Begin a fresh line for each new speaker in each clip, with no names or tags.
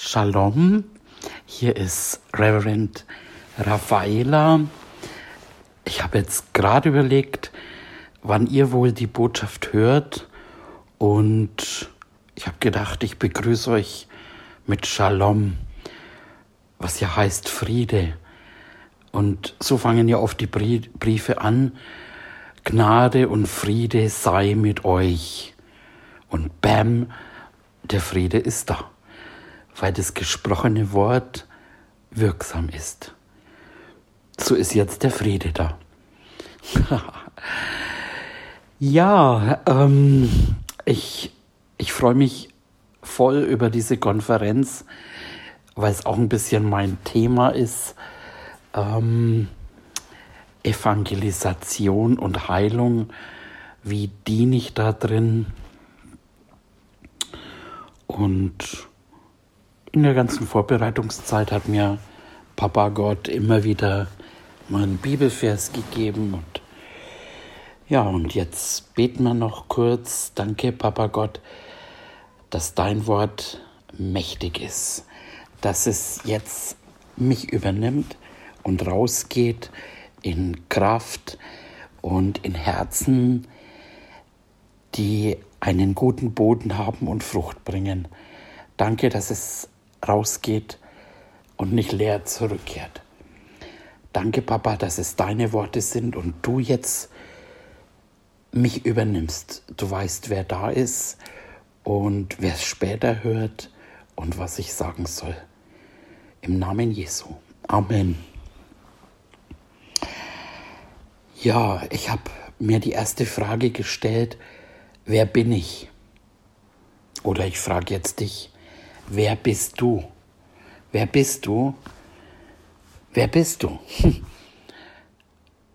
Shalom, hier ist Reverend Raffaela. Ich habe jetzt gerade überlegt, wann ihr wohl die Botschaft hört und ich habe gedacht, ich begrüße euch mit Shalom, was ja heißt Friede. Und so fangen ja oft die Briefe an. Gnade und Friede sei mit euch. Und bam, der Friede ist da weil das gesprochene Wort wirksam ist. So ist jetzt der Friede da. ja, ähm, ich, ich freue mich voll über diese Konferenz, weil es auch ein bisschen mein Thema ist. Ähm, Evangelisation und Heilung, wie diene ich da drin? Und in der ganzen Vorbereitungszeit hat mir Papa Gott immer wieder mal einen Bibelvers gegeben und ja, und jetzt beten wir noch kurz. Danke, Papa Gott, dass dein Wort mächtig ist, dass es jetzt mich übernimmt und rausgeht in Kraft und in Herzen, die einen guten Boden haben und Frucht bringen. Danke, dass es rausgeht und nicht leer zurückkehrt. Danke, Papa, dass es deine Worte sind und du jetzt mich übernimmst. Du weißt, wer da ist und wer es später hört und was ich sagen soll. Im Namen Jesu. Amen. Ja, ich habe mir die erste Frage gestellt, wer bin ich? Oder ich frage jetzt dich, wer bist du? Wer bist du? Wer bist du?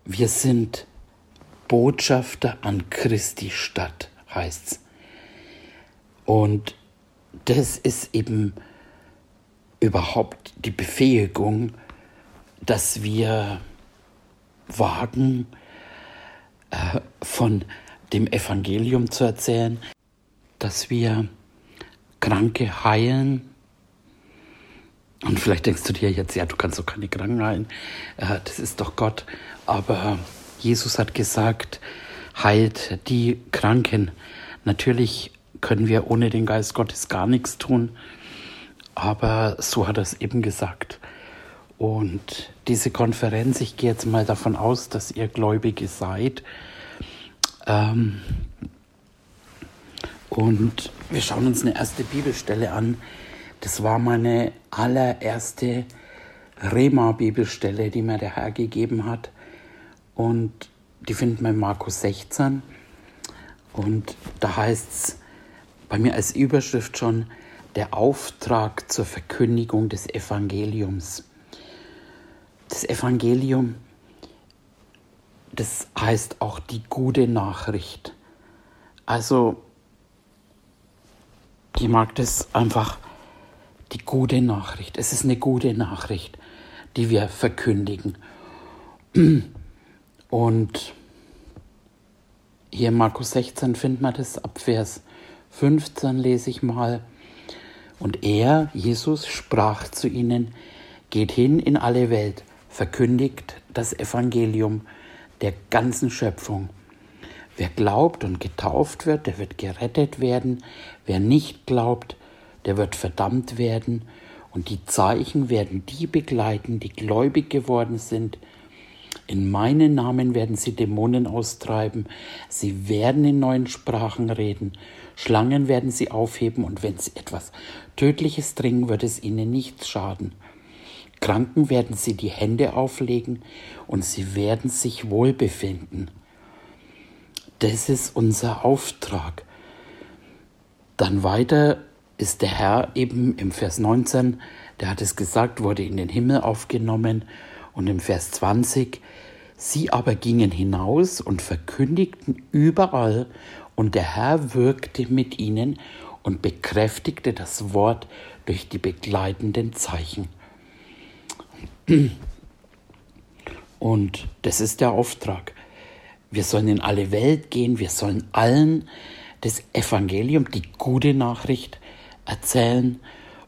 Wir sind Botschafter an Christi Stadt, heißt's. Und das ist eben überhaupt die Befähigung, dass wir wagen, äh, von dem Evangelium zu erzählen, dass wir Kranke heilen. Und vielleicht denkst du dir jetzt, ja, du kannst doch keine Kranken heilen. Äh, das ist doch Gott. Aber Jesus hat gesagt, heilt die Kranken. Natürlich können wir ohne den Geist Gottes gar nichts tun. Aber so hat er es eben gesagt. Und diese Konferenz, ich gehe jetzt mal davon aus, dass ihr Gläubige seid. Ähm, und wir schauen uns eine erste Bibelstelle an. Das war meine allererste Rema-Bibelstelle, die mir der Herr gegeben hat. Und die finden wir in Markus 16. Und da heißt es bei mir als Überschrift schon der Auftrag zur Verkündigung des Evangeliums. Das Evangelium, das heißt auch die gute Nachricht. Also ich mag das einfach, die gute Nachricht. Es ist eine gute Nachricht, die wir verkündigen. Und hier in Markus 16 findet man das ab Vers 15 lese ich mal. Und er, Jesus, sprach zu ihnen, geht hin in alle Welt, verkündigt das Evangelium der ganzen Schöpfung. Wer glaubt und getauft wird, der wird gerettet werden. Wer nicht glaubt, der wird verdammt werden. Und die Zeichen werden die begleiten, die gläubig geworden sind. In meinen Namen werden sie Dämonen austreiben. Sie werden in neuen Sprachen reden. Schlangen werden sie aufheben und wenn sie etwas Tödliches dringen, wird es ihnen nichts schaden. Kranken werden sie die Hände auflegen und sie werden sich wohlbefinden. Das ist unser Auftrag. Dann weiter ist der Herr eben im Vers 19, der hat es gesagt, wurde in den Himmel aufgenommen und im Vers 20, sie aber gingen hinaus und verkündigten überall und der Herr wirkte mit ihnen und bekräftigte das Wort durch die begleitenden Zeichen. Und das ist der Auftrag. Wir sollen in alle Welt gehen, wir sollen allen das Evangelium, die gute Nachricht erzählen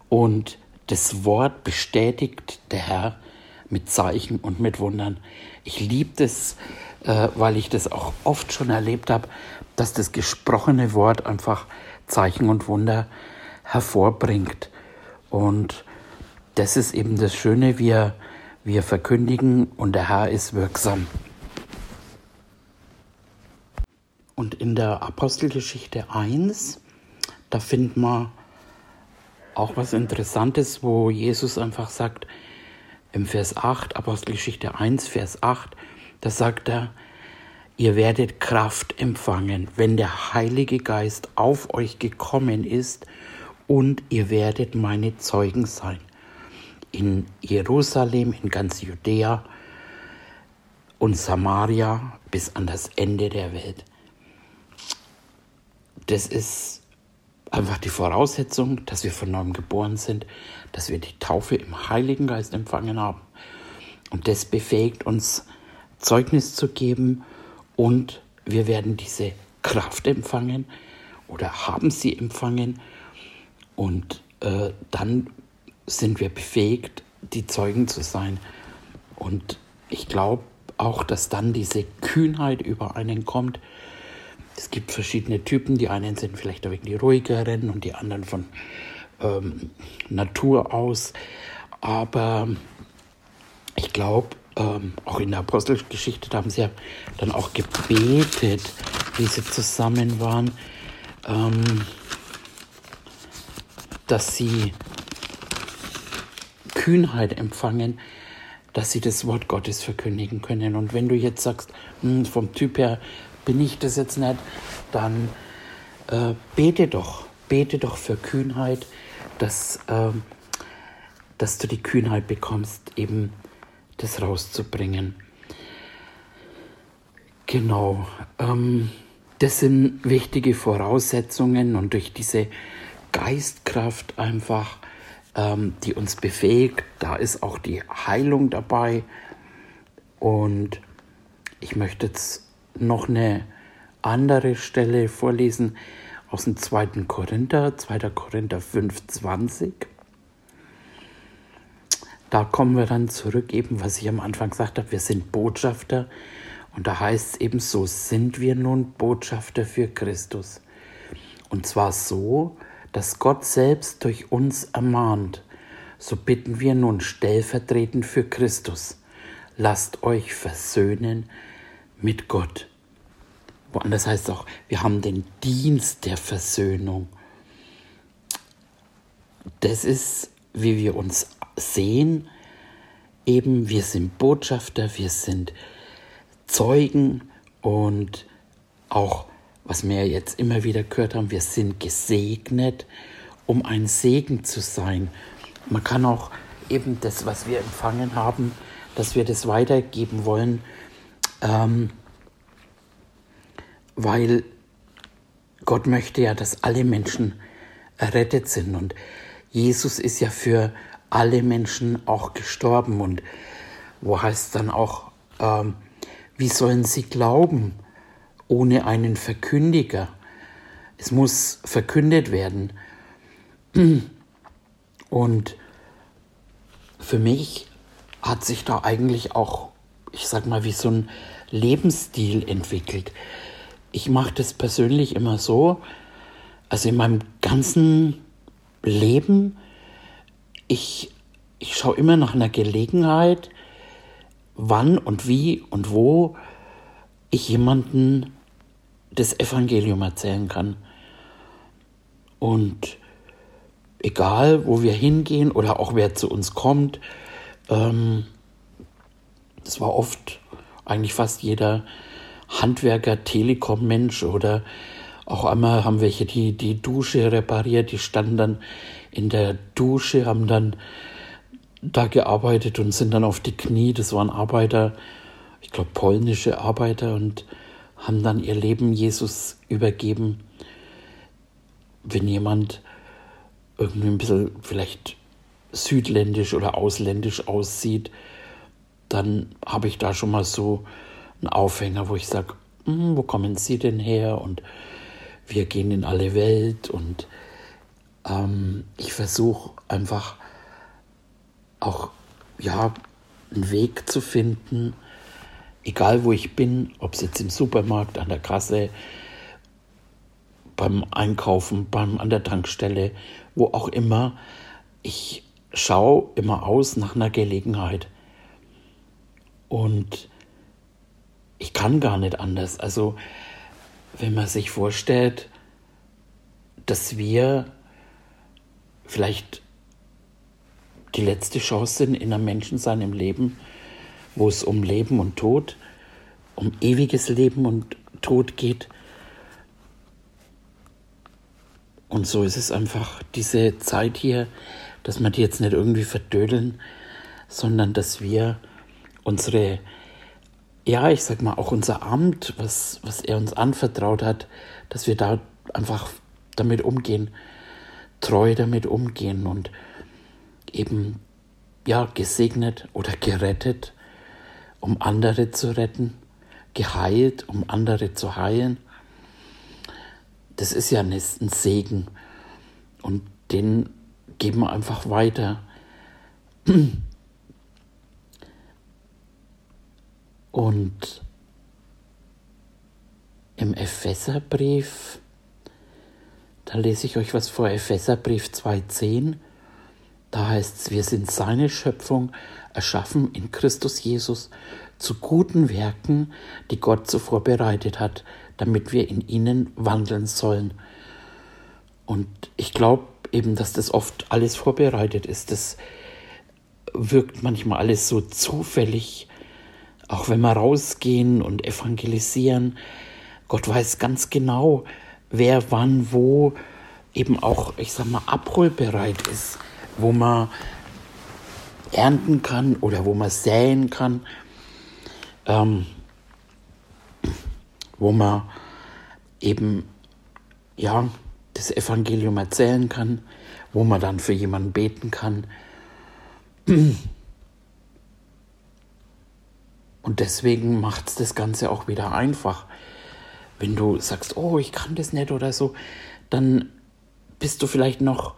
und das Wort bestätigt der Herr mit Zeichen und mit Wundern. Ich liebe das, äh, weil ich das auch oft schon erlebt habe, dass das gesprochene Wort einfach Zeichen und Wunder hervorbringt. Und das ist eben das Schöne, wir, wir verkündigen und der Herr ist wirksam. Und in der Apostelgeschichte 1, da findet man auch was Interessantes, wo Jesus einfach sagt, im Vers 8, Apostelgeschichte 1, Vers 8, da sagt er, ihr werdet Kraft empfangen, wenn der Heilige Geist auf euch gekommen ist und ihr werdet meine Zeugen sein. In Jerusalem, in ganz Judäa und Samaria bis an das Ende der Welt. Das ist einfach die Voraussetzung, dass wir von neuem geboren sind, dass wir die Taufe im Heiligen Geist empfangen haben. Und das befähigt uns, Zeugnis zu geben und wir werden diese Kraft empfangen oder haben sie empfangen und äh, dann sind wir befähigt, die Zeugen zu sein. Und ich glaube auch, dass dann diese Kühnheit über einen kommt, es gibt verschiedene Typen. Die einen sind vielleicht wenig die ruhigeren und die anderen von ähm, Natur aus. Aber ich glaube, ähm, auch in der Apostelgeschichte, da haben sie ja dann auch gebetet, wie sie zusammen waren, ähm, dass sie Kühnheit empfangen, dass sie das Wort Gottes verkündigen können. Und wenn du jetzt sagst, hm, vom Typ her bin ich das jetzt nicht, dann äh, bete doch, bete doch für Kühnheit, dass, äh, dass du die Kühnheit bekommst, eben das rauszubringen. Genau, ähm, das sind wichtige Voraussetzungen und durch diese Geistkraft einfach, ähm, die uns befähigt, da ist auch die Heilung dabei. Und ich möchte jetzt noch eine andere Stelle vorlesen aus dem 2. Korinther, 2. Korinther 5, 20. Da kommen wir dann zurück, eben was ich am Anfang gesagt habe, wir sind Botschafter. Und da heißt es eben, so sind wir nun Botschafter für Christus. Und zwar so, dass Gott selbst durch uns ermahnt. So bitten wir nun stellvertretend für Christus. Lasst euch versöhnen mit Gott. Woanders heißt es auch, wir haben den Dienst der Versöhnung. Das ist, wie wir uns sehen, eben wir sind Botschafter, wir sind Zeugen und auch, was wir jetzt immer wieder gehört haben, wir sind gesegnet, um ein Segen zu sein. Man kann auch eben das, was wir empfangen haben, dass wir das weitergeben wollen, ähm, weil Gott möchte ja, dass alle Menschen errettet sind und Jesus ist ja für alle Menschen auch gestorben und wo heißt dann auch, ähm, wie sollen sie glauben ohne einen Verkündiger? Es muss verkündet werden. Und für mich hat sich da eigentlich auch, ich sag mal, wie so ein Lebensstil entwickelt. Ich mache das persönlich immer so, also in meinem ganzen Leben, ich, ich schaue immer nach einer Gelegenheit, wann und wie und wo ich jemanden das Evangelium erzählen kann. Und egal, wo wir hingehen oder auch wer zu uns kommt, ähm, das war oft eigentlich fast jeder Handwerker, Telekom-Mensch oder auch einmal haben welche die, die Dusche repariert, die standen dann in der Dusche, haben dann da gearbeitet und sind dann auf die Knie. Das waren Arbeiter, ich glaube polnische Arbeiter und haben dann ihr Leben Jesus übergeben. Wenn jemand irgendwie ein bisschen vielleicht südländisch oder ausländisch aussieht, dann habe ich da schon mal so einen Aufhänger, wo ich sage, hm, wo kommen Sie denn her? Und wir gehen in alle Welt und ähm, ich versuche einfach auch ja einen Weg zu finden, egal wo ich bin, ob es jetzt im Supermarkt, an der Kasse, beim Einkaufen, beim, an der Tankstelle, wo auch immer, ich schaue immer aus nach einer Gelegenheit. Und ich kann gar nicht anders. Also, wenn man sich vorstellt, dass wir vielleicht die letzte Chance sind in einem Menschen seinem Leben, wo es um Leben und Tod, um ewiges Leben und Tod geht. Und so ist es einfach diese Zeit hier, dass wir die jetzt nicht irgendwie verdödeln, sondern dass wir unsere, ja, ich sag mal, auch unser Amt, was, was er uns anvertraut hat, dass wir da einfach damit umgehen, treu damit umgehen und eben, ja, gesegnet oder gerettet, um andere zu retten, geheilt, um andere zu heilen. Das ist ja ein Segen und den geben wir einfach weiter. Und im Epheserbrief, da lese ich euch was vor, Epheserbrief 2.10, da heißt es, wir sind seine Schöpfung, erschaffen in Christus Jesus zu guten Werken, die Gott zuvor bereitet hat, damit wir in ihnen wandeln sollen. Und ich glaube eben, dass das oft alles vorbereitet ist. Das wirkt manchmal alles so zufällig auch wenn wir rausgehen und evangelisieren, Gott weiß ganz genau, wer wann wo eben auch, ich sag mal, abholbereit ist, wo man ernten kann oder wo man säen kann, ähm, wo man eben ja das Evangelium erzählen kann, wo man dann für jemanden beten kann. Und deswegen macht es das Ganze auch wieder einfach. Wenn du sagst, oh, ich kann das nicht oder so, dann bist du vielleicht noch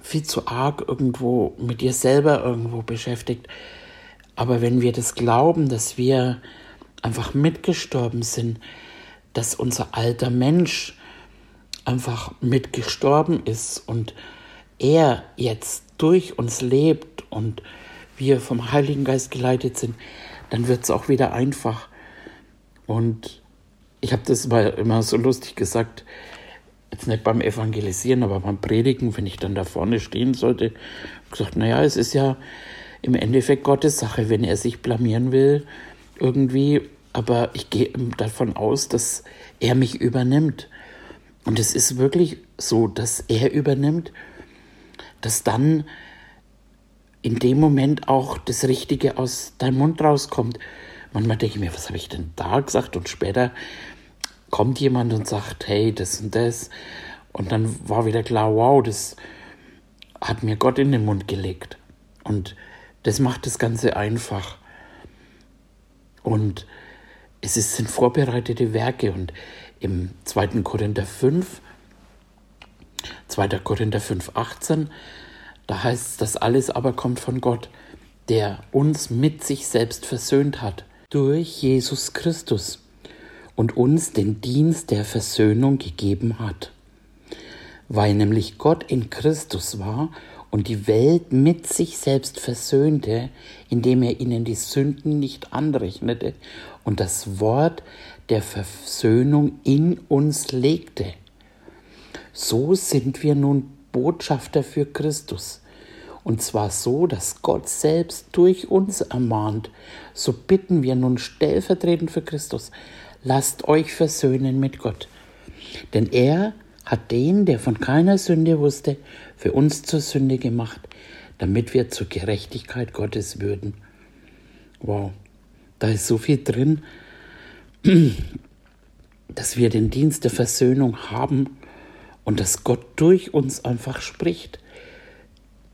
viel zu arg irgendwo mit dir selber irgendwo beschäftigt. Aber wenn wir das glauben, dass wir einfach mitgestorben sind, dass unser alter Mensch einfach mitgestorben ist und er jetzt durch uns lebt und wir vom Heiligen Geist geleitet sind, dann wird es auch wieder einfach. Und ich habe das mal immer so lustig gesagt, jetzt nicht beim Evangelisieren, aber beim Predigen, wenn ich dann da vorne stehen sollte, gesagt, naja, es ist ja im Endeffekt Gottes Sache, wenn er sich blamieren will, irgendwie, aber ich gehe davon aus, dass er mich übernimmt. Und es ist wirklich so, dass er übernimmt, dass dann in dem Moment auch das Richtige aus deinem Mund rauskommt. Manchmal denke ich mir, was habe ich denn da gesagt? Und später kommt jemand und sagt, hey, das und das. Und dann war wieder klar, wow, das hat mir Gott in den Mund gelegt. Und das macht das Ganze einfach. Und es sind vorbereitete Werke. Und im 2. Korinther 5, 2. Korinther 5, 18, da heißt es, das alles aber kommt von Gott, der uns mit sich selbst versöhnt hat durch Jesus Christus und uns den Dienst der Versöhnung gegeben hat. Weil nämlich Gott in Christus war und die Welt mit sich selbst versöhnte, indem er ihnen die Sünden nicht anrechnete und das Wort der Versöhnung in uns legte. So sind wir nun Botschafter für Christus. Und zwar so, dass Gott selbst durch uns ermahnt. So bitten wir nun stellvertretend für Christus, lasst euch versöhnen mit Gott. Denn er hat den, der von keiner Sünde wusste, für uns zur Sünde gemacht, damit wir zur Gerechtigkeit Gottes würden. Wow, da ist so viel drin, dass wir den Dienst der Versöhnung haben und dass Gott durch uns einfach spricht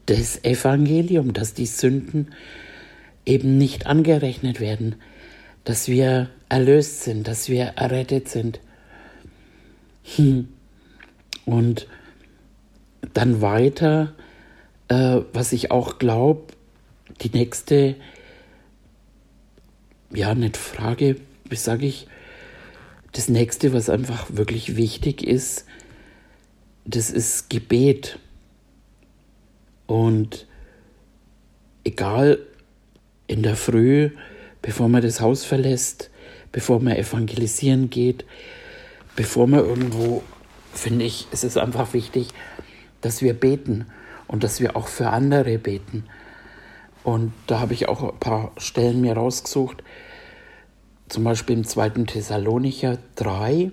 das Evangelium, dass die Sünden eben nicht angerechnet werden, dass wir erlöst sind, dass wir errettet sind. Hm. Und dann weiter, äh, was ich auch glaube, die nächste, ja, nicht Frage, wie sage ich, das nächste, was einfach wirklich wichtig ist, das ist Gebet. Und egal in der Früh, bevor man das Haus verlässt, bevor man evangelisieren geht, bevor man irgendwo, finde ich, es ist einfach wichtig, dass wir beten und dass wir auch für andere beten. Und da habe ich auch ein paar Stellen mir rausgesucht, zum Beispiel im 2. Thessalonicher 3.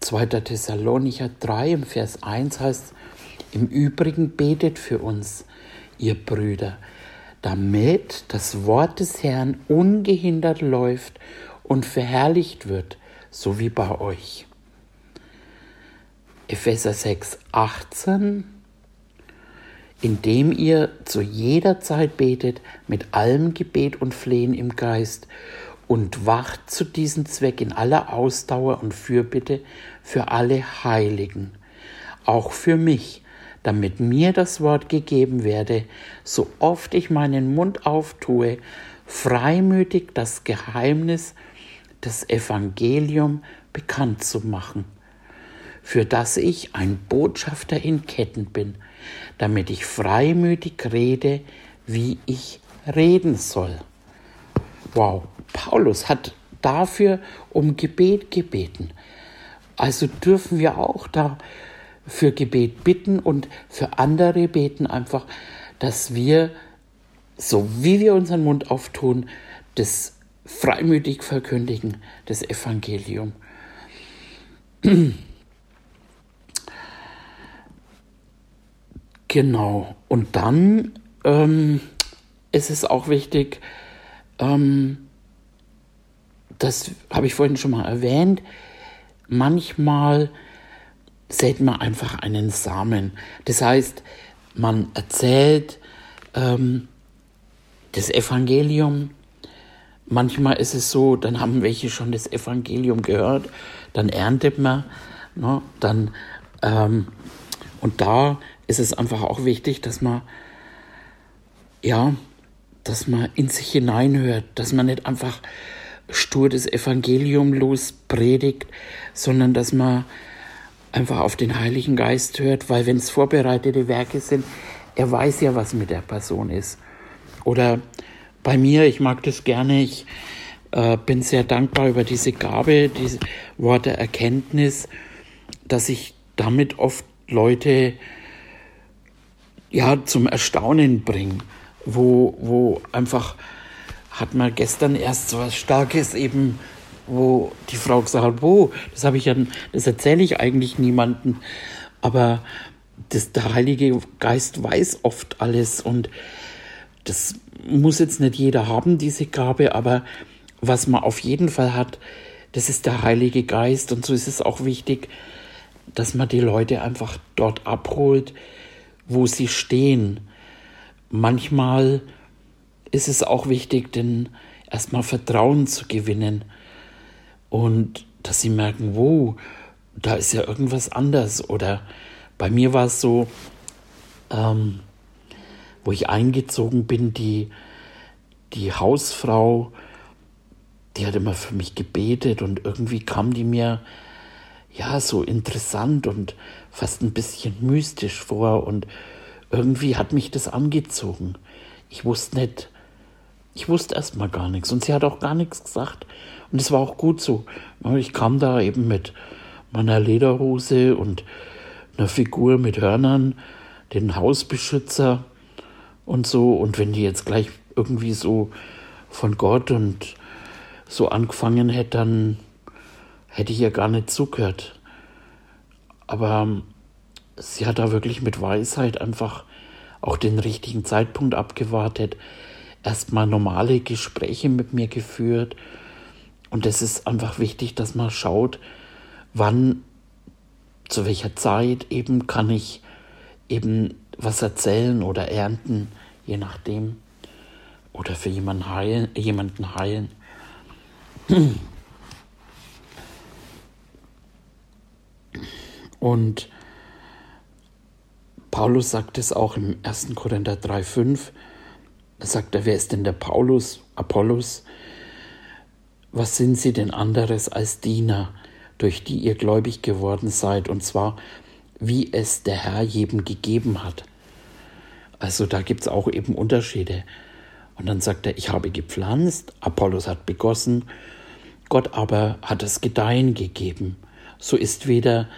2. Thessalonicher 3 im Vers 1 heißt, im Übrigen betet für uns, ihr Brüder, damit das Wort des Herrn ungehindert läuft und verherrlicht wird, so wie bei euch. Epheser 6, 18 indem ihr zu jeder Zeit betet mit allem Gebet und Flehen im Geist und wacht zu diesem Zweck in aller Ausdauer und Fürbitte für alle Heiligen, auch für mich, damit mir das Wort gegeben werde, so oft ich meinen Mund auftue, freimütig das Geheimnis des Evangelium bekannt zu machen, für das ich ein Botschafter in Ketten bin, damit ich freimütig rede, wie ich reden soll. Wow, Paulus hat dafür um Gebet gebeten. Also dürfen wir auch da für Gebet bitten und für andere beten einfach, dass wir, so wie wir unseren Mund auftun, das freimütig verkündigen, das Evangelium. Genau. Und dann ähm, ist es auch wichtig, ähm, das habe ich vorhin schon mal erwähnt, manchmal sät man einfach einen Samen. Das heißt, man erzählt ähm, das Evangelium. Manchmal ist es so, dann haben welche schon das Evangelium gehört, dann erntet man, ne, dann ähm, und da ist es einfach auch wichtig, dass man, ja, dass man in sich hineinhört, dass man nicht einfach stur das Evangelium lospredigt, sondern dass man einfach auf den Heiligen Geist hört, weil wenn es vorbereitete Werke sind, er weiß ja, was mit der Person ist. Oder bei mir, ich mag das gerne, ich äh, bin sehr dankbar über diese Gabe, diese Worte Erkenntnis, dass ich damit oft Leute ja, zum Erstaunen bringen, wo, wo einfach hat man gestern erst so was Starkes eben, wo die Frau gesagt hat, wo, das habe ich ja, das erzähle ich eigentlich niemandem, aber das, der Heilige Geist weiß oft alles und das muss jetzt nicht jeder haben, diese Gabe, aber was man auf jeden Fall hat, das ist der Heilige Geist und so ist es auch wichtig, dass man die Leute einfach dort abholt, wo sie stehen. Manchmal ist es auch wichtig, denn erstmal Vertrauen zu gewinnen und dass sie merken, wo, da ist ja irgendwas anders. Oder bei mir war es so, ähm, wo ich eingezogen bin, die, die Hausfrau, die hat immer für mich gebetet und irgendwie kam die mir ja so interessant und fast ein bisschen mystisch vor und irgendwie hat mich das angezogen. Ich wusste nicht, ich wusste erstmal gar nichts und sie hat auch gar nichts gesagt und es war auch gut so. Ich kam da eben mit meiner Lederhose und einer Figur mit Hörnern, den Hausbeschützer und so und wenn die jetzt gleich irgendwie so von Gott und so angefangen hätte, dann hätte ich ja gar nicht zugehört. Aber ähm, sie hat da wirklich mit Weisheit einfach auch den richtigen Zeitpunkt abgewartet, erstmal normale Gespräche mit mir geführt. Und es ist einfach wichtig, dass man schaut, wann, zu welcher Zeit eben kann ich eben was erzählen oder ernten, je nachdem. Oder für jemanden heilen. Jemanden heilen. Und Paulus sagt es auch im 1. Korinther 3,5, Da sagt er, wer ist denn der Paulus, Apollos? Was sind sie denn anderes als Diener, durch die ihr gläubig geworden seid, und zwar wie es der Herr jedem gegeben hat. Also da gibt es auch eben Unterschiede. Und dann sagt er, ich habe gepflanzt, Apollos hat begossen, Gott aber hat das Gedeihen gegeben. So ist weder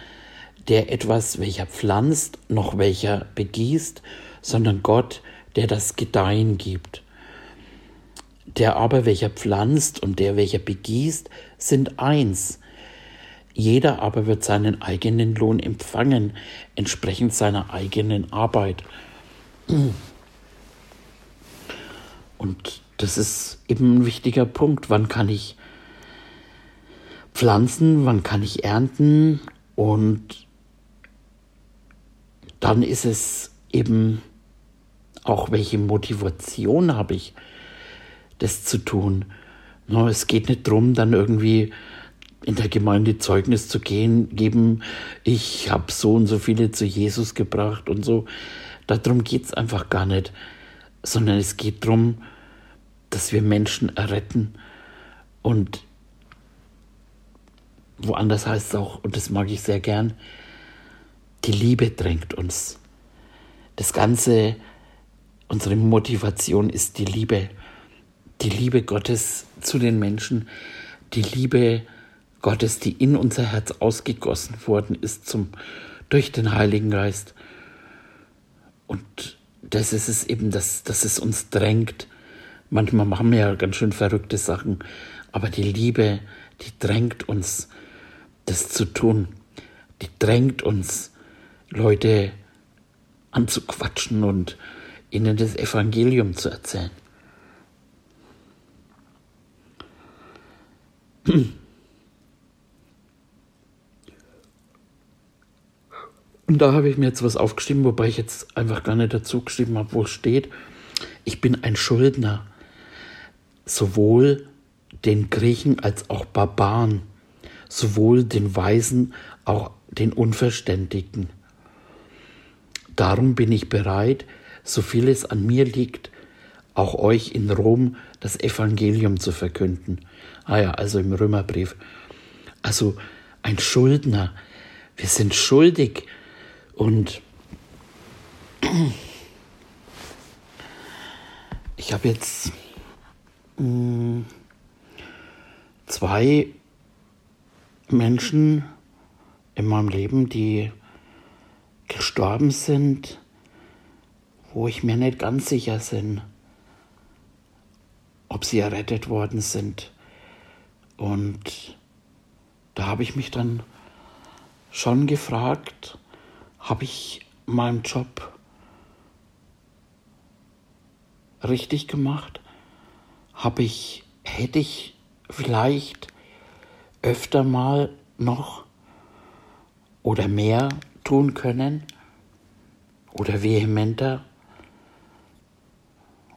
der etwas, welcher pflanzt, noch welcher begießt, sondern Gott, der das Gedeihen gibt. Der aber, welcher pflanzt und der, welcher begießt, sind eins. Jeder aber wird seinen eigenen Lohn empfangen, entsprechend seiner eigenen Arbeit. Und das ist eben ein wichtiger Punkt. Wann kann ich pflanzen, wann kann ich ernten und dann ist es eben auch, welche Motivation habe ich, das zu tun. Es geht nicht darum, dann irgendwie in der Gemeinde Zeugnis zu gehen, geben, ich habe so und so viele zu Jesus gebracht und so. Darum geht es einfach gar nicht, sondern es geht darum, dass wir Menschen erretten und woanders heißt es auch, und das mag ich sehr gern, die Liebe drängt uns. Das Ganze, unsere Motivation ist die Liebe. Die Liebe Gottes zu den Menschen, die Liebe Gottes, die in unser Herz ausgegossen worden ist zum, durch den Heiligen Geist. Und das ist es eben, dass, dass es uns drängt. Manchmal machen wir ja ganz schön verrückte Sachen, aber die Liebe, die drängt uns, das zu tun. Die drängt uns, Leute anzuquatschen und ihnen das Evangelium zu erzählen. Und da habe ich mir jetzt was aufgeschrieben, wobei ich jetzt einfach gar nicht dazu geschrieben habe, wo es steht. Ich bin ein Schuldner, sowohl den Griechen als auch Barbaren, sowohl den Weisen, auch den Unverständigen. Darum bin ich bereit, so viel es an mir liegt, auch euch in Rom das Evangelium zu verkünden. Ah ja, also im Römerbrief. Also ein Schuldner. Wir sind schuldig und ich habe jetzt mh, hm, zwei Menschen in meinem Leben, die gestorben sind, wo ich mir nicht ganz sicher bin, ob sie errettet worden sind. Und da habe ich mich dann schon gefragt, habe ich meinen Job richtig gemacht? Habe ich, hätte ich vielleicht öfter mal noch oder mehr tun können oder vehementer?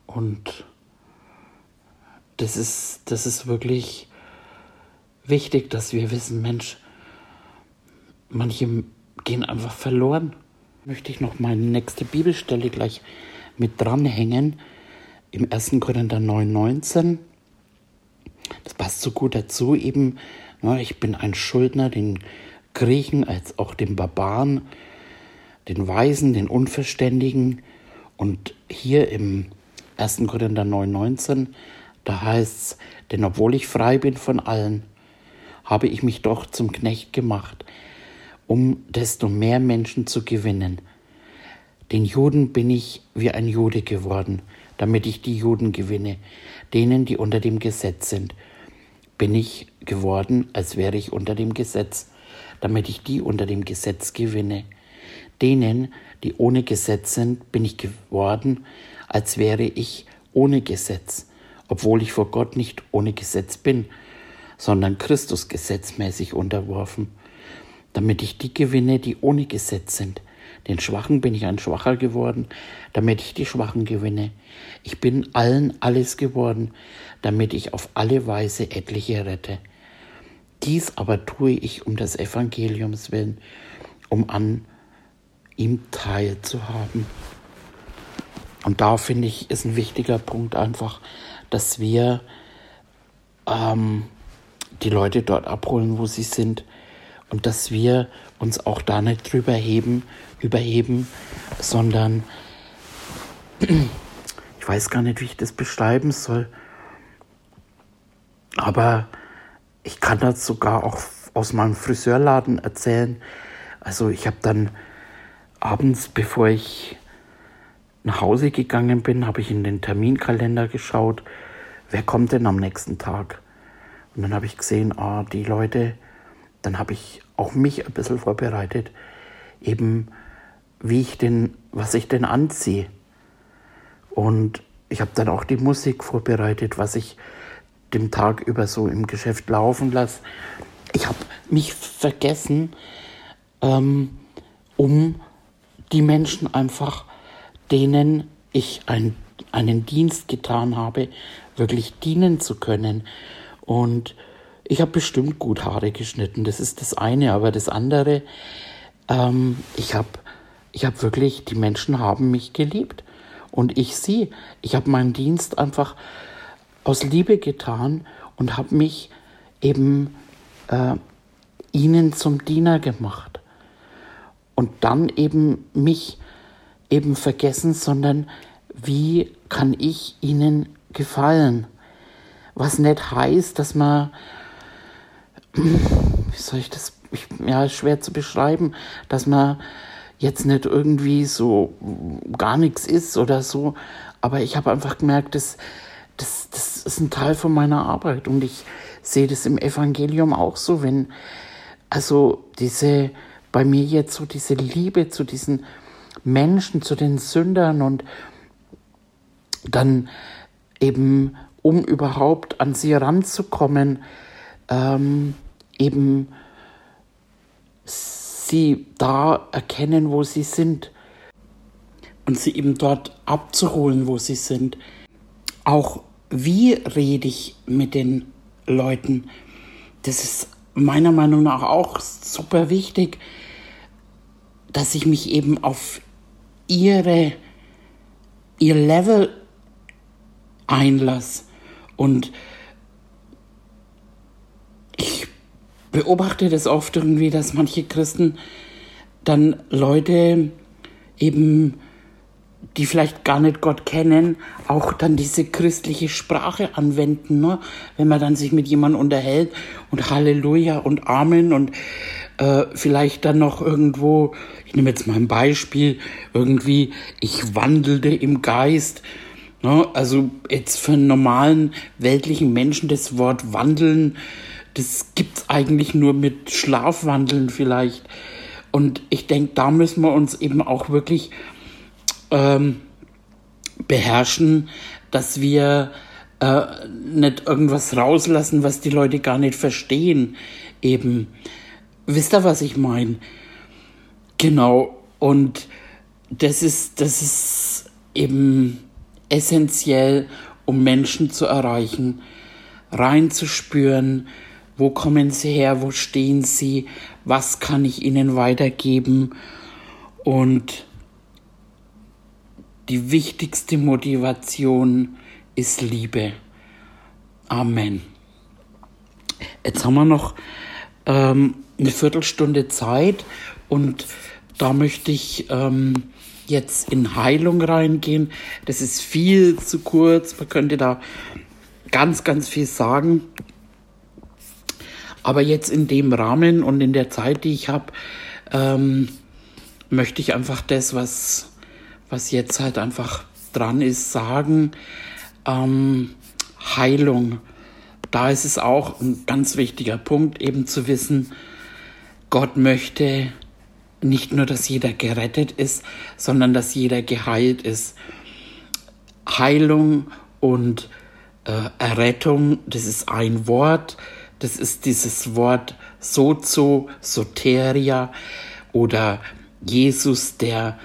Und das ist, das ist wirklich wichtig, dass wir wissen, Mensch, manche gehen einfach verloren. Möchte ich noch meine nächste Bibelstelle gleich mit dranhängen. Im 1. Korinther 9,19. Das passt so gut dazu, eben, ne, ich bin ein Schuldner, den Griechen als auch den Barbaren, den Weisen, den Unverständigen. Und hier im 1. Korinther 9,19, da heißt es, denn obwohl ich frei bin von allen, habe ich mich doch zum Knecht gemacht, um desto mehr Menschen zu gewinnen. Den Juden bin ich wie ein Jude geworden, damit ich die Juden gewinne. Denen, die unter dem Gesetz sind, bin ich geworden, als wäre ich unter dem Gesetz, damit ich die unter dem Gesetz gewinne. Denen, die ohne Gesetz sind, bin ich geworden, als wäre ich ohne Gesetz, obwohl ich vor Gott nicht ohne Gesetz bin, sondern Christus gesetzmäßig unterworfen damit ich die gewinne, die ohne Gesetz sind. Den Schwachen bin ich ein Schwacher geworden, damit ich die Schwachen gewinne. Ich bin allen alles geworden, damit ich auf alle Weise etliche rette. Dies aber tue ich um des Evangeliums willen, um an ihm teil zu haben. Und da finde ich, ist ein wichtiger Punkt einfach, dass wir ähm, die Leute dort abholen, wo sie sind und dass wir uns auch da nicht drüber heben, überheben, sondern ich weiß gar nicht, wie ich das beschreiben soll, aber ich kann das sogar auch aus meinem Friseurladen erzählen. Also ich habe dann abends, bevor ich nach Hause gegangen bin, habe ich in den Terminkalender geschaut, wer kommt denn am nächsten Tag. Und dann habe ich gesehen, ah, die Leute, dann habe ich auch mich ein bisschen vorbereitet, eben wie ich denn, was ich denn anziehe. Und ich habe dann auch die Musik vorbereitet, was ich dem Tag über so im Geschäft laufen lasse. Ich habe mich vergessen, ähm, um die Menschen einfach, denen ich ein, einen Dienst getan habe, wirklich dienen zu können. Und ich habe bestimmt gut Haare geschnitten, das ist das eine, aber das andere, ähm, ich habe ich hab wirklich, die Menschen haben mich geliebt und ich sie. Ich habe meinen Dienst einfach aus Liebe getan und habe mich eben äh, ihnen zum Diener gemacht. Und dann eben mich eben vergessen, sondern wie kann ich ihnen gefallen? Was nicht heißt, dass man, wie soll ich das, ich, ja, schwer zu beschreiben, dass man jetzt nicht irgendwie so gar nichts ist oder so, aber ich habe einfach gemerkt, dass das, das ist ein Teil von meiner Arbeit und ich sehe das im Evangelium auch so, wenn also diese bei mir jetzt so diese Liebe zu diesen Menschen, zu den Sündern und dann eben, um überhaupt an sie ranzukommen, ähm, eben sie da erkennen, wo sie sind und sie eben dort abzuholen, wo sie sind. Auch wie rede ich mit den Leuten? Das ist meiner Meinung nach auch super wichtig, dass ich mich eben auf ihre, ihr Level einlasse. Und ich beobachte das oft irgendwie, dass manche Christen dann Leute eben die vielleicht gar nicht Gott kennen, auch dann diese christliche Sprache anwenden, ne? wenn man dann sich mit jemandem unterhält und Halleluja und Amen und äh, vielleicht dann noch irgendwo, ich nehme jetzt mal ein Beispiel, irgendwie, ich wandelte im Geist. Ne? Also jetzt für einen normalen weltlichen Menschen das Wort wandeln, das gibt's eigentlich nur mit Schlafwandeln vielleicht. Und ich denke, da müssen wir uns eben auch wirklich ähm, beherrschen, dass wir äh, nicht irgendwas rauslassen, was die Leute gar nicht verstehen. Eben, wisst ihr, was ich meine? Genau. Und das ist, das ist eben essentiell, um Menschen zu erreichen, reinzuspüren, wo kommen sie her, wo stehen sie, was kann ich ihnen weitergeben und die wichtigste Motivation ist Liebe. Amen. Jetzt haben wir noch ähm, eine Viertelstunde Zeit und da möchte ich ähm, jetzt in Heilung reingehen. Das ist viel zu kurz. Man könnte da ganz, ganz viel sagen. Aber jetzt in dem Rahmen und in der Zeit, die ich habe, ähm, möchte ich einfach das, was was jetzt halt einfach dran ist, sagen, ähm, Heilung. Da ist es auch ein ganz wichtiger Punkt, eben zu wissen, Gott möchte nicht nur, dass jeder gerettet ist, sondern dass jeder geheilt ist. Heilung und äh, Errettung, das ist ein Wort, das ist dieses Wort Sozo, Soteria oder Jesus, der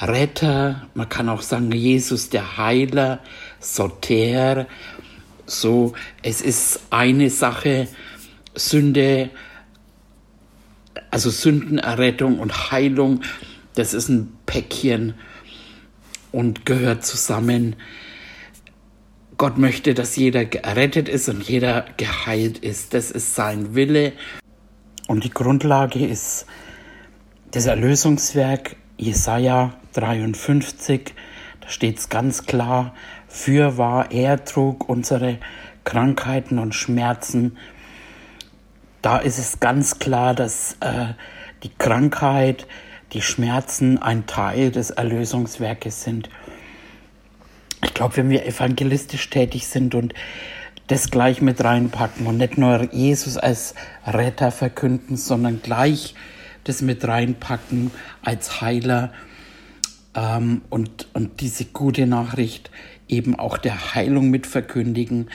Retter, man kann auch sagen Jesus der Heiler, Soter. So, es ist eine Sache, Sünde, also Sündenerrettung und Heilung, das ist ein Päckchen. und gehört zusammen. Gott möchte, dass jeder gerettet ist und jeder geheilt ist. Das ist sein Wille. Und die Grundlage ist das Erlösungswerk Jesaja 53. Da steht es ganz klar: Für war er trug unsere Krankheiten und Schmerzen. Da ist es ganz klar, dass äh, die Krankheit, die Schmerzen ein Teil des Erlösungswerkes sind. Ich glaube, wenn wir evangelistisch tätig sind und das gleich mit reinpacken und nicht nur Jesus als Retter verkünden, sondern gleich das mit reinpacken als Heiler ähm, und, und diese gute Nachricht eben auch der Heilung mit verkündigen,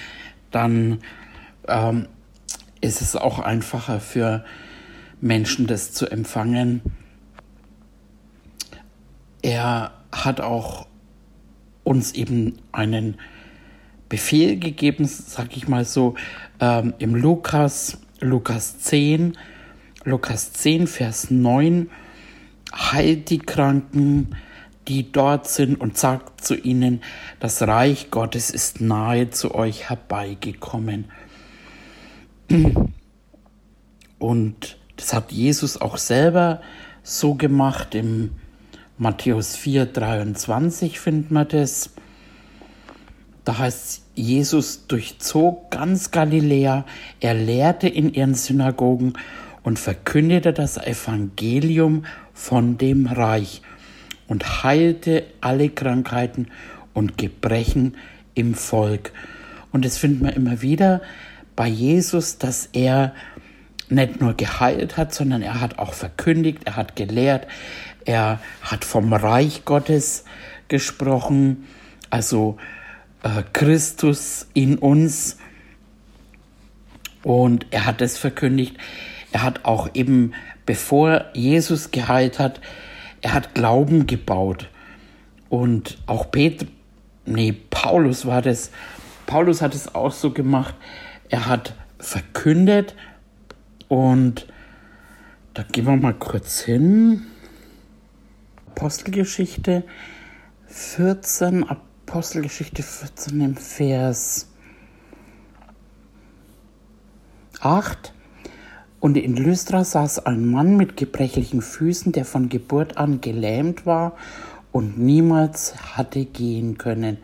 dann ähm, ist es auch einfacher für Menschen, das zu empfangen. Er hat auch uns eben einen Befehl gegeben, sag ich mal so, ähm, im Lukas, Lukas 10, Lukas 10, Vers 9, heilt die Kranken, die dort sind und sagt zu ihnen, das Reich Gottes ist nahe zu euch herbeigekommen. Und das hat Jesus auch selber so gemacht. Im Matthäus 4, 23 findet man das. Da heißt Jesus durchzog ganz Galiläa, er lehrte in ihren Synagogen und verkündete das Evangelium von dem Reich und heilte alle Krankheiten und Gebrechen im Volk. Und das findet man immer wieder bei Jesus, dass er nicht nur geheilt hat, sondern er hat auch verkündigt, er hat gelehrt, er hat vom Reich Gottes gesprochen, also äh, Christus in uns. Und er hat es verkündigt. Er hat auch eben, bevor Jesus geheilt hat, er hat Glauben gebaut. Und auch Peter, nee, Paulus war das. Paulus hat es auch so gemacht. Er hat verkündet und da gehen wir mal kurz hin. Apostelgeschichte 14, Apostelgeschichte 14 im Vers 8. Und in Lystra saß ein Mann mit gebrechlichen Füßen, der von Geburt an gelähmt war und niemals hatte gehen können.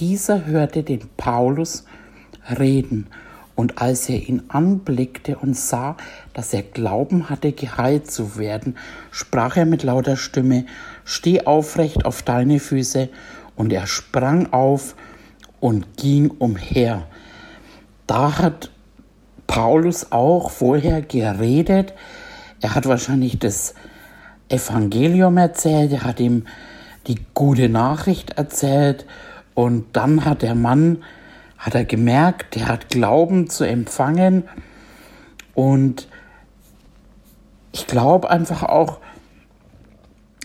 Dieser hörte den Paulus reden, und als er ihn anblickte und sah, dass er Glauben hatte, geheilt zu werden, sprach er mit lauter Stimme, Steh aufrecht auf deine Füße, und er sprang auf und ging umher. Da hat Paulus auch vorher geredet. Er hat wahrscheinlich das Evangelium erzählt, er hat ihm die gute Nachricht erzählt und dann hat der Mann, hat er gemerkt, er hat Glauben zu empfangen und ich glaube einfach auch,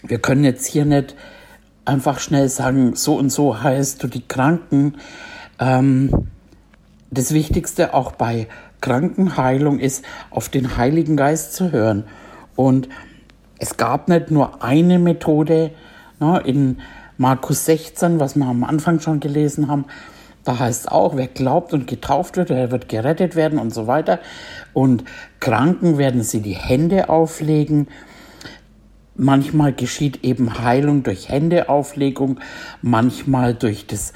wir können jetzt hier nicht einfach schnell sagen, so und so heißt du die Kranken. Ähm, das Wichtigste auch bei Krankenheilung ist, auf den Heiligen Geist zu hören. Und es gab nicht nur eine Methode. Ne, in Markus 16, was wir am Anfang schon gelesen haben, da heißt es auch, wer glaubt und getauft wird, der wird gerettet werden und so weiter. Und Kranken werden sie die Hände auflegen. Manchmal geschieht eben Heilung durch Händeauflegung, manchmal durch das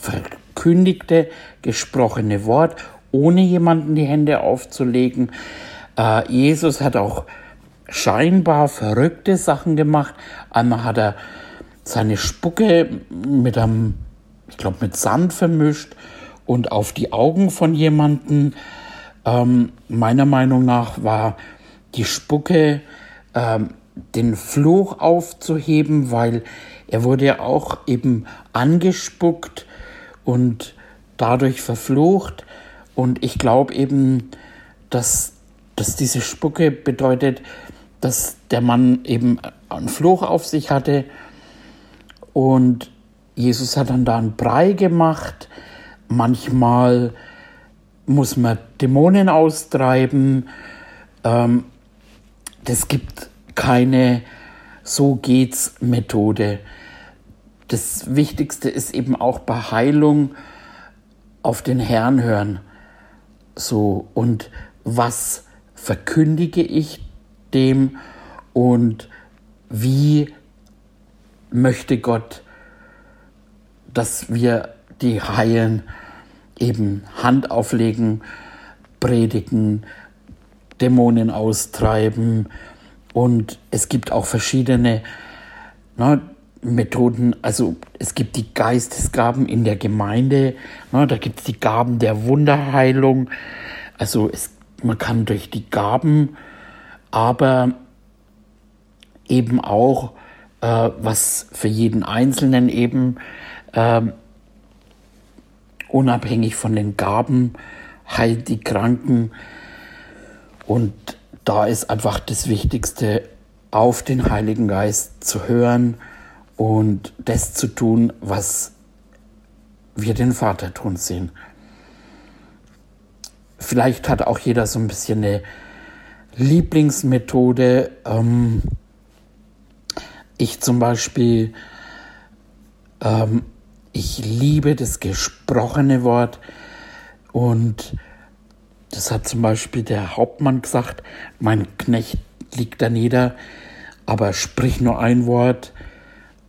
verkündigte, gesprochene Wort ohne jemanden die Hände aufzulegen. Äh, Jesus hat auch scheinbar verrückte Sachen gemacht. Einmal hat er seine Spucke mit einem, ich glaube, mit Sand vermischt und auf die Augen von jemanden. Ähm, meiner Meinung nach war die Spucke ähm, den Fluch aufzuheben, weil er wurde ja auch eben angespuckt und dadurch verflucht. Und ich glaube eben, dass, dass diese Spucke bedeutet, dass der Mann eben einen Fluch auf sich hatte. Und Jesus hat dann da einen Brei gemacht. Manchmal muss man Dämonen austreiben. Ähm, das gibt keine So geht's Methode. das Wichtigste ist eben auch bei Heilung auf den Herrn hören. So, und was verkündige ich dem und wie möchte Gott, dass wir die heilen, eben Hand auflegen, predigen, Dämonen austreiben. Und es gibt auch verschiedene ne, Methoden. Also es gibt die Geistesgaben in der Gemeinde. Ne, da gibt es die Gaben der Wunderheilung. Also es, man kann durch die Gaben, aber eben auch, äh, was für jeden Einzelnen eben äh, unabhängig von den Gaben heilt die Kranken. Und da ist einfach das Wichtigste, auf den Heiligen Geist zu hören und das zu tun, was wir den Vater tun sehen. Vielleicht hat auch jeder so ein bisschen eine Lieblingsmethode. Ähm, ich zum Beispiel, ähm, ich liebe das gesprochene Wort und das hat zum Beispiel der Hauptmann gesagt, mein Knecht liegt da nieder, aber sprich nur ein Wort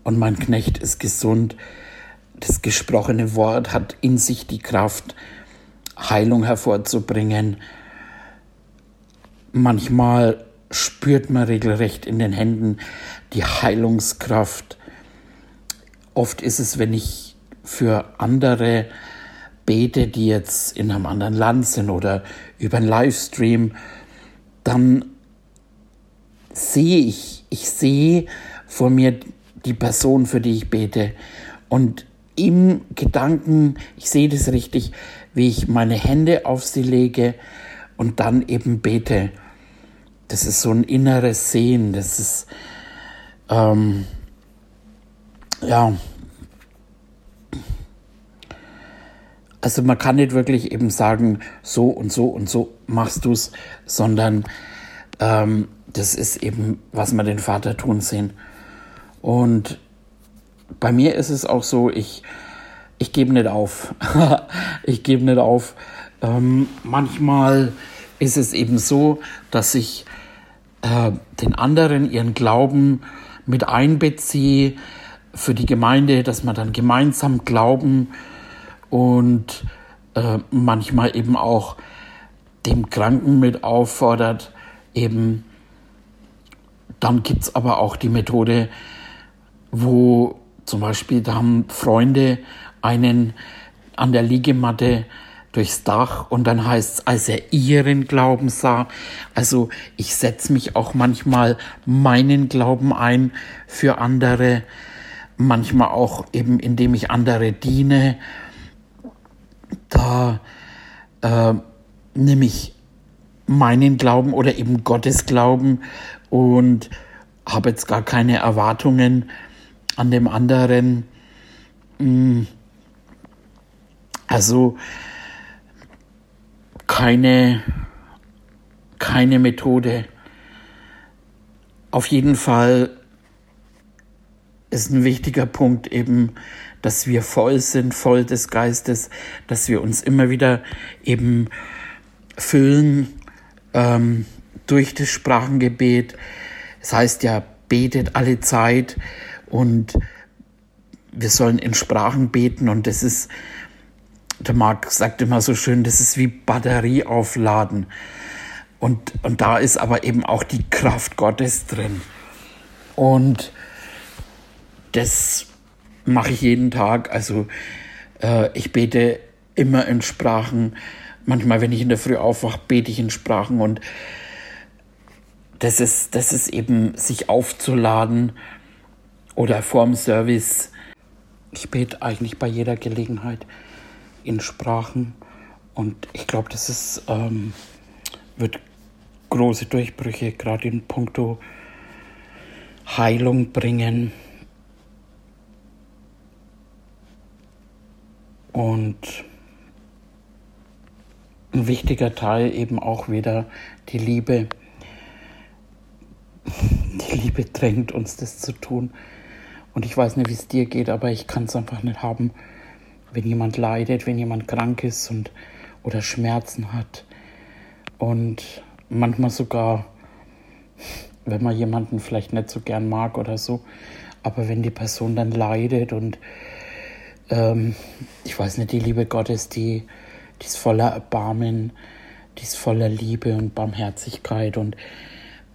und mein Knecht ist gesund. Das gesprochene Wort hat in sich die Kraft, Heilung hervorzubringen. Manchmal spürt man regelrecht in den Händen die Heilungskraft. Oft ist es, wenn ich für andere bete, die jetzt in einem anderen Land sind oder über einen Livestream, dann sehe ich, ich sehe vor mir die Person, für die ich bete. Und im Gedanken, ich sehe das richtig, wie ich meine Hände auf sie lege und dann eben bete. Das ist so ein inneres Sehen, das ist, ähm, ja, Also man kann nicht wirklich eben sagen, so und so und so machst du es, sondern ähm, das ist eben, was wir den Vater tun sehen. Und bei mir ist es auch so, ich, ich gebe nicht auf. ich gebe nicht auf. Ähm, manchmal ist es eben so, dass ich äh, den anderen ihren Glauben mit einbeziehe für die Gemeinde, dass wir dann gemeinsam glauben und äh, manchmal eben auch dem Kranken mit auffordert, eben dann gibt es aber auch die Methode, wo zum Beispiel, da haben Freunde einen an der Liegematte durchs Dach und dann heißt es, als er ihren Glauben sah. Also ich setze mich auch manchmal meinen Glauben ein für andere, manchmal auch eben indem ich andere diene da äh, nehme ich meinen Glauben oder eben Gottes Glauben und habe jetzt gar keine Erwartungen an dem anderen. Hm. Also keine, keine Methode. Auf jeden Fall ist ein wichtiger Punkt eben, dass wir voll sind, voll des Geistes, dass wir uns immer wieder eben füllen ähm, durch das Sprachengebet. Das heißt ja, betet alle Zeit und wir sollen in Sprachen beten und das ist, der Marc sagt immer so schön, das ist wie Batterie aufladen. Und, und da ist aber eben auch die Kraft Gottes drin. Und das mache ich jeden Tag. Also äh, ich bete immer in Sprachen. Manchmal, wenn ich in der Früh aufwache, bete ich in Sprachen und das ist, das ist eben sich aufzuladen oder vorm Service. Ich bete eigentlich bei jeder Gelegenheit in Sprachen und ich glaube, das ist, ähm, wird große Durchbrüche gerade in puncto Heilung bringen. Und ein wichtiger Teil eben auch wieder die Liebe. Die Liebe drängt uns das zu tun. Und ich weiß nicht, wie es dir geht, aber ich kann es einfach nicht haben, wenn jemand leidet, wenn jemand krank ist und oder Schmerzen hat. Und manchmal sogar, wenn man jemanden vielleicht nicht so gern mag oder so, aber wenn die Person dann leidet und ähm, ich weiß nicht, die Liebe Gottes, die, die ist voller Erbarmen, die ist voller Liebe und Barmherzigkeit und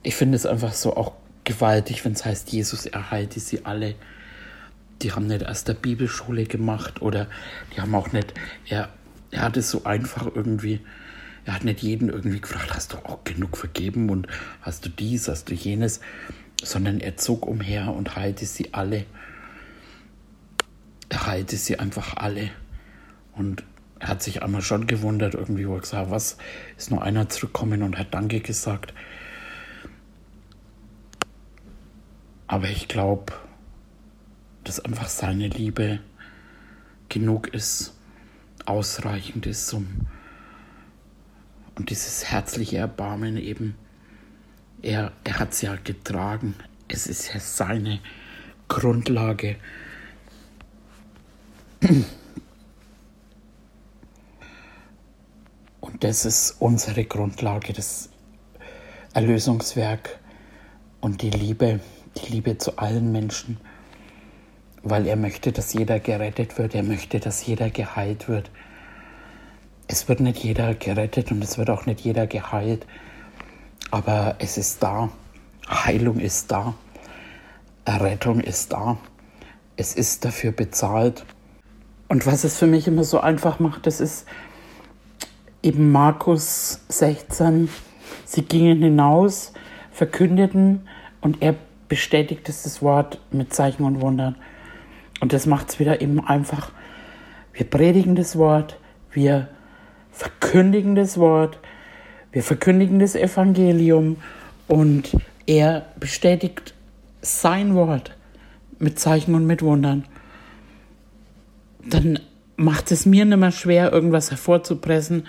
ich finde es einfach so auch gewaltig, wenn es heißt, Jesus erhalte sie alle. Die haben nicht erst der Bibelschule gemacht oder die haben auch nicht, er, er hat es so einfach irgendwie, er hat nicht jeden irgendwie gefragt, hast du auch genug vergeben und hast du dies, hast du jenes, sondern er zog umher und heilte sie alle. Er heilte sie einfach alle. Und er hat sich einmal schon gewundert, irgendwie, wo er gesagt hat, was ist nur einer zurückgekommen und hat Danke gesagt. Aber ich glaube, dass einfach seine Liebe genug ist, ausreichend ist, um und dieses herzliche Erbarmen eben, er, er hat es ja getragen. Es ist ja seine Grundlage. Und das ist unsere Grundlage, das Erlösungswerk und die Liebe die Liebe zu allen Menschen, weil er möchte, dass jeder gerettet wird, er möchte, dass jeder geheilt wird. Es wird nicht jeder gerettet und es wird auch nicht jeder geheilt, aber es ist da, Heilung ist da, Errettung ist da, es ist dafür bezahlt. Und was es für mich immer so einfach macht, das ist eben Markus 16. Sie gingen hinaus, verkündeten und er bestätigt es das Wort mit Zeichen und Wundern. Und das macht es wieder eben einfach. Wir predigen das Wort, wir verkündigen das Wort, wir verkündigen das Evangelium und er bestätigt sein Wort mit Zeichen und mit Wundern. Dann macht es mir nicht mehr schwer, irgendwas hervorzupressen,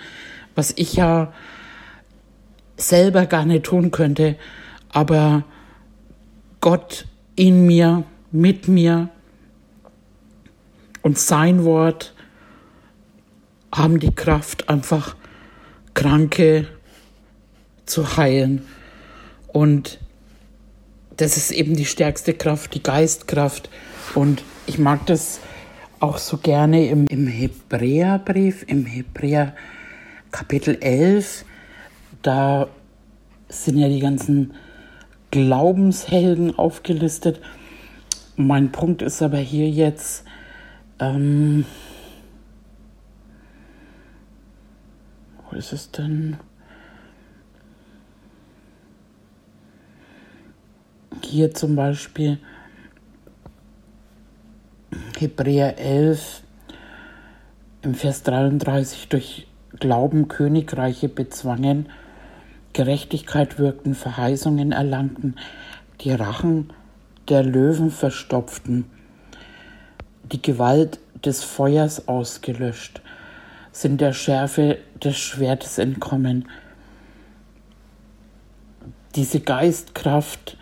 was ich ja selber gar nicht tun könnte. Aber Gott in mir, mit mir und sein Wort haben die Kraft, einfach Kranke zu heilen. Und das ist eben die stärkste Kraft, die Geistkraft. Und ich mag das auch so gerne im, im Hebräerbrief, im Hebräer Kapitel 11. Da sind ja die ganzen Glaubenshelden aufgelistet. Mein Punkt ist aber hier jetzt, ähm, wo ist es denn? Hier zum Beispiel Hebräer 11 im Vers 33 durch Glauben Königreiche bezwangen Gerechtigkeit wirkten, Verheißungen erlangten, die Rachen der Löwen verstopften, die Gewalt des Feuers ausgelöscht, sind der Schärfe des Schwertes entkommen. Diese Geistkraft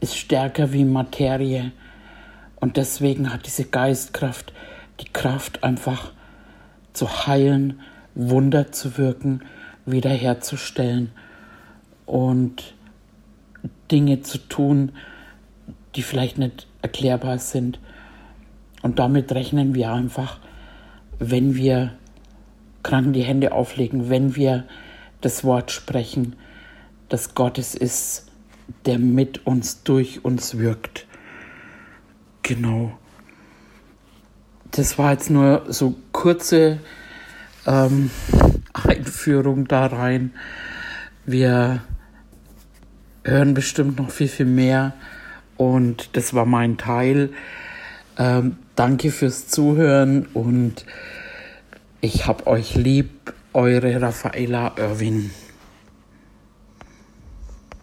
ist stärker wie Materie und deswegen hat diese Geistkraft die Kraft einfach zu heilen, Wunder zu wirken, wiederherzustellen und Dinge zu tun, die vielleicht nicht erklärbar sind. Und damit rechnen wir einfach, wenn wir Kranken die Hände auflegen, wenn wir das Wort sprechen, dass Gott es ist, der mit uns, durch uns wirkt. Genau. Das war jetzt nur so kurze ähm, Einführung da rein. Wir hören bestimmt noch viel, viel mehr. Und das war mein Teil. Ähm, danke fürs Zuhören und ich hab euch lieb, eure Raffaella Irwin.